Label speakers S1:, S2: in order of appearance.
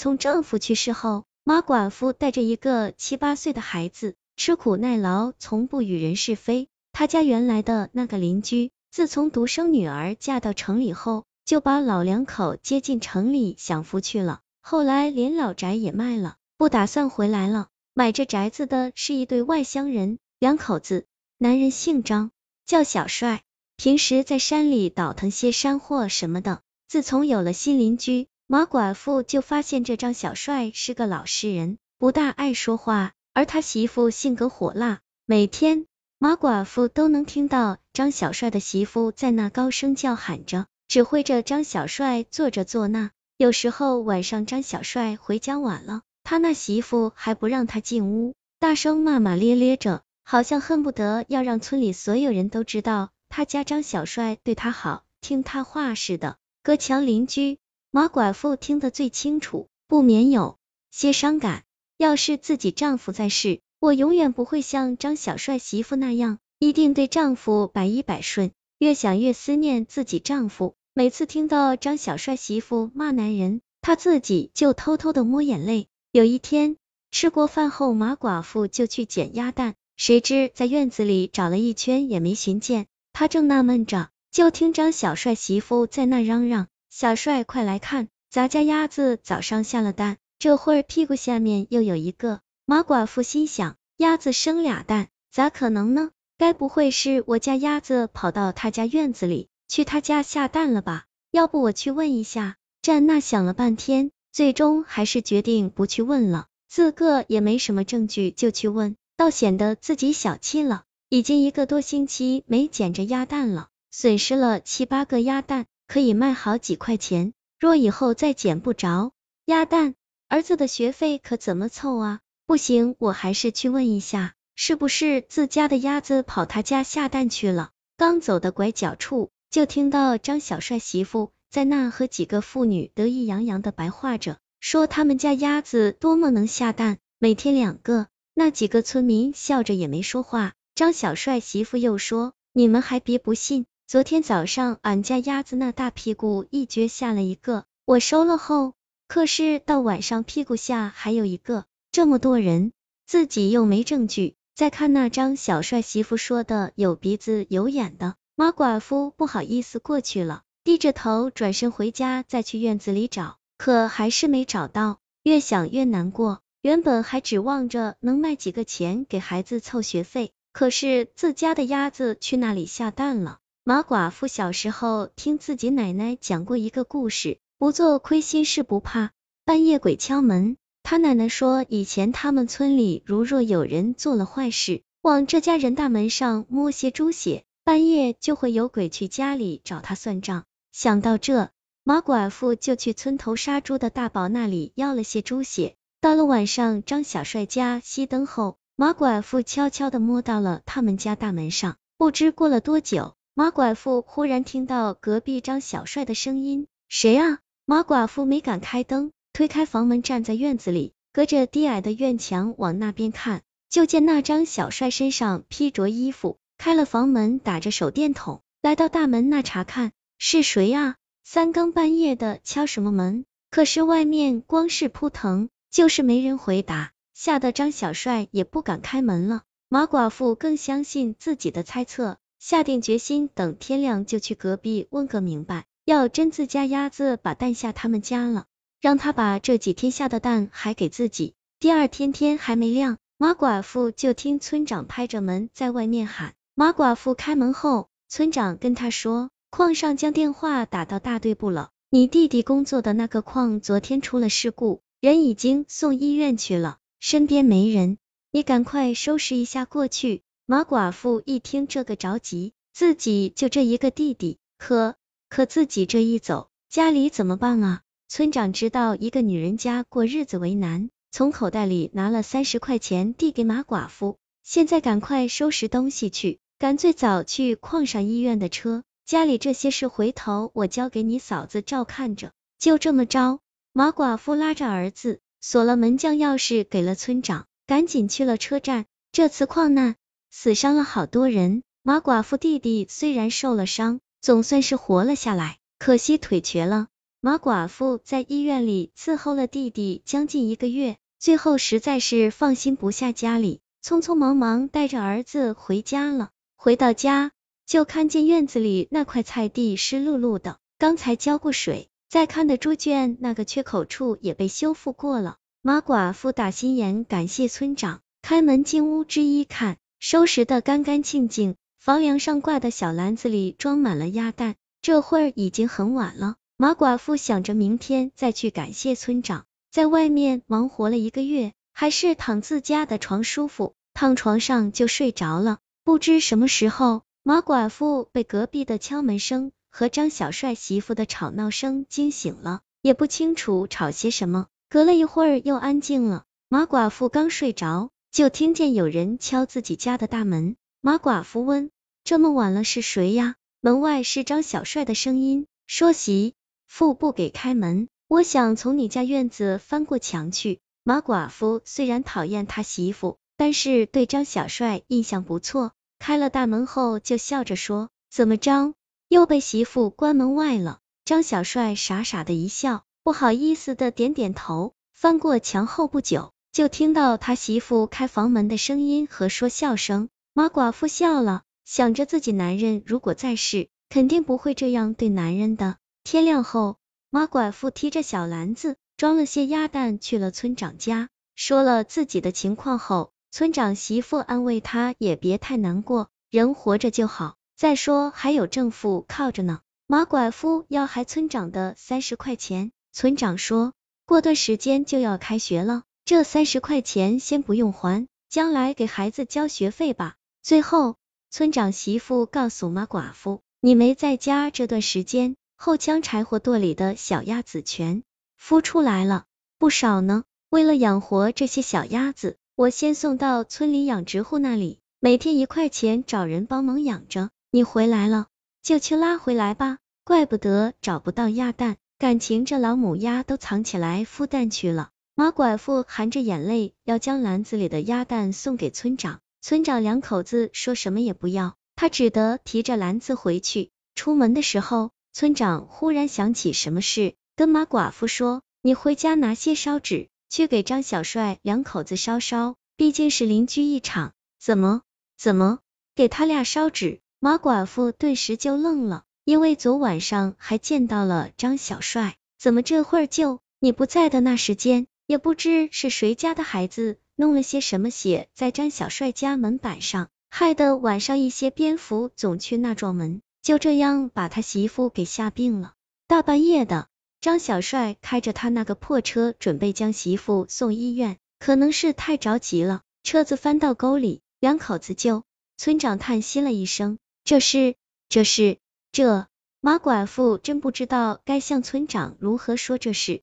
S1: 从丈夫去世后，马寡妇带着一个七八岁的孩子，吃苦耐劳，从不与人是非。她家原来的那个邻居，自从独生女儿嫁到城里后，就把老两口接进城里享福去了。后来连老宅也卖了，不打算回来了。买这宅子的是一对外乡人，两口子，男人姓张，叫小帅，平时在山里倒腾些山货什么的。自从有了新邻居。马寡妇就发现这张小帅是个老实人，不大爱说话，而他媳妇性格火辣，每天马寡妇都能听到张小帅的媳妇在那高声叫喊着，指挥着张小帅做着做那。有时候晚上张小帅回家晚了，他那媳妇还不让他进屋，大声骂骂咧咧着，好像恨不得要让村里所有人都知道他家张小帅对他好，听他话似的。隔墙邻居。马寡妇听得最清楚，不免有些伤感。要是自己丈夫在世，我永远不会像张小帅媳妇那样，一定对丈夫百依百顺。越想越思念自己丈夫，每次听到张小帅媳妇骂男人，她自己就偷偷的抹眼泪。有一天，吃过饭后，马寡妇就去捡鸭蛋，谁知在院子里找了一圈也没寻见。她正纳闷着，就听张小帅媳妇在那嚷嚷。小帅，快来看，咱家鸭子早上下了蛋，这会儿屁股下面又有一个。马寡妇心想，鸭子生俩蛋，咋可能呢？该不会是我家鸭子跑到他家院子里去他家下蛋了吧？要不我去问一下。战娜想了半天，最终还是决定不去问了。自个也没什么证据，就去问，倒显得自己小气了。已经一个多星期没捡着鸭蛋了，损失了七八个鸭蛋。可以卖好几块钱，若以后再捡不着鸭蛋，儿子的学费可怎么凑啊？不行，我还是去问一下，是不是自家的鸭子跑他家下蛋去了？刚走到拐角处，就听到张小帅媳妇在那和几个妇女得意洋洋的白话着，说他们家鸭子多么能下蛋，每天两个。那几个村民笑着也没说话。张小帅媳妇又说，你们还别不信。昨天早上，俺家鸭子那大屁股一撅下了一个，我收了后，可是到晚上屁股下还有一个。这么多人，自己又没证据。再看那张小帅媳妇说的有鼻子有眼的，马寡妇不好意思过去了，低着头转身回家，再去院子里找，可还是没找到。越想越难过，原本还指望着能卖几个钱给孩子凑学费，可是自家的鸭子去那里下蛋了。马寡妇小时候听自己奶奶讲过一个故事，不做亏心事不怕，半夜鬼敲门。他奶奶说，以前他们村里如若有人做了坏事，往这家人大门上摸些猪血，半夜就会有鬼去家里找他算账。想到这，马寡妇就去村头杀猪的大宝那里要了些猪血。到了晚上，张小帅家熄灯后，马寡妇悄悄的摸到了他们家大门上。不知过了多久。马寡妇忽然听到隔壁张小帅的声音：“谁啊？”马寡妇没敢开灯，推开房门，站在院子里，隔着低矮的院墙往那边看，就见那张小帅身上披着衣服，开了房门，打着手电筒，来到大门那查看，是谁啊？三更半夜的敲什么门？可是外面光是扑腾，就是没人回答，吓得张小帅也不敢开门了。马寡妇更相信自己的猜测。下定决心，等天亮就去隔壁问个明白。要真自家鸭子把蛋下他们家了，让他把这几天下的蛋还给自己。第二天天还没亮，马寡妇就听村长拍着门在外面喊。马寡妇开门后，村长跟他说，矿上将电话打到大队部了，你弟弟工作的那个矿昨天出了事故，人已经送医院去了，身边没人，你赶快收拾一下过去。马寡妇一听这个着急，自己就这一个弟弟，可可自己这一走，家里怎么办啊？村长知道一个女人家过日子为难，从口袋里拿了三十块钱递给马寡妇，现在赶快收拾东西去，赶最早去矿上医院的车，家里这些事回头我交给你嫂子照看着。就这么着，马寡妇拉着儿子锁了门，将钥匙给了村长，赶紧去了车站。这次矿难。死伤了好多人，马寡妇弟弟虽然受了伤，总算是活了下来，可惜腿瘸了。马寡妇在医院里伺候了弟弟将近一个月，最后实在是放心不下家里，匆匆忙忙带着儿子回家了。回到家，就看见院子里那块菜地湿漉漉的，刚才浇过水。再看的猪圈那个缺口处也被修复过了。马寡妇打心眼感谢村长，开门进屋之一看，收拾的干干净净，房梁上挂的小篮子里装满了鸭蛋。这会儿已经很晚了，马寡妇想着明天再去感谢村长，在外面忙活了一个月，还是躺自家的床舒服，躺床上就睡着了。不知什么时候，马寡妇被隔壁的敲门声和张小帅媳妇的吵闹声惊醒了，也不清楚吵些什么。隔了一会儿又安静了，马寡妇刚睡着，就听见有人敲自己家的大门。马寡妇问：“这么晚了，是谁呀？”门外是张小帅的声音，说：“媳妇不给开门，我想从你家院子翻过墙去。”马寡妇虽然讨厌他媳妇，但是对张小帅印象不错，开了大门后就笑着说：“怎么着，又被媳妇关门外了？”张小帅傻傻的一笑。不好意思的点点头，翻过墙后不久，就听到他媳妇开房门的声音和说笑声。马寡妇笑了，想着自己男人如果在世，肯定不会这样对男人的。天亮后，马寡妇提着小篮子，装了些鸭蛋去了村长家，说了自己的情况后，村长媳妇安慰他也别太难过，人活着就好，再说还有政府靠着呢。马寡妇要还村长的三十块钱。村长说，过段时间就要开学了，这三十块钱先不用还，将来给孩子交学费吧。最后，村长媳妇告诉马寡妇，你没在家这段时间，后墙柴火垛里的小鸭子全孵出来了，不少呢。为了养活这些小鸭子，我先送到村里养殖户那里，每天一块钱，找人帮忙养着。你回来了，就去拉回来吧。怪不得找不到鸭蛋。感情这老母鸭都藏起来孵蛋去了。马寡妇含着眼泪要将篮子里的鸭蛋送给村长，村长两口子说什么也不要，他只得提着篮子回去。出门的时候，村长忽然想起什么事，跟马寡妇说：“你回家拿些烧纸，去给张小帅两口子烧烧，毕竟是邻居一场。”怎么？怎么给他俩烧纸？马寡妇顿时就愣了。因为昨晚上还见到了张小帅，怎么这会儿就你不在的那时间，也不知是谁家的孩子弄了些什么血在张小帅家门板上，害得晚上一些蝙蝠总去那撞门，就这样把他媳妇给吓病了。大半夜的，张小帅开着他那个破车，准备将媳妇送医院，可能是太着急了，车子翻到沟里，两口子就。村长叹息了一声，这是，这是。这马寡妇真不知道该向村长如何说这事。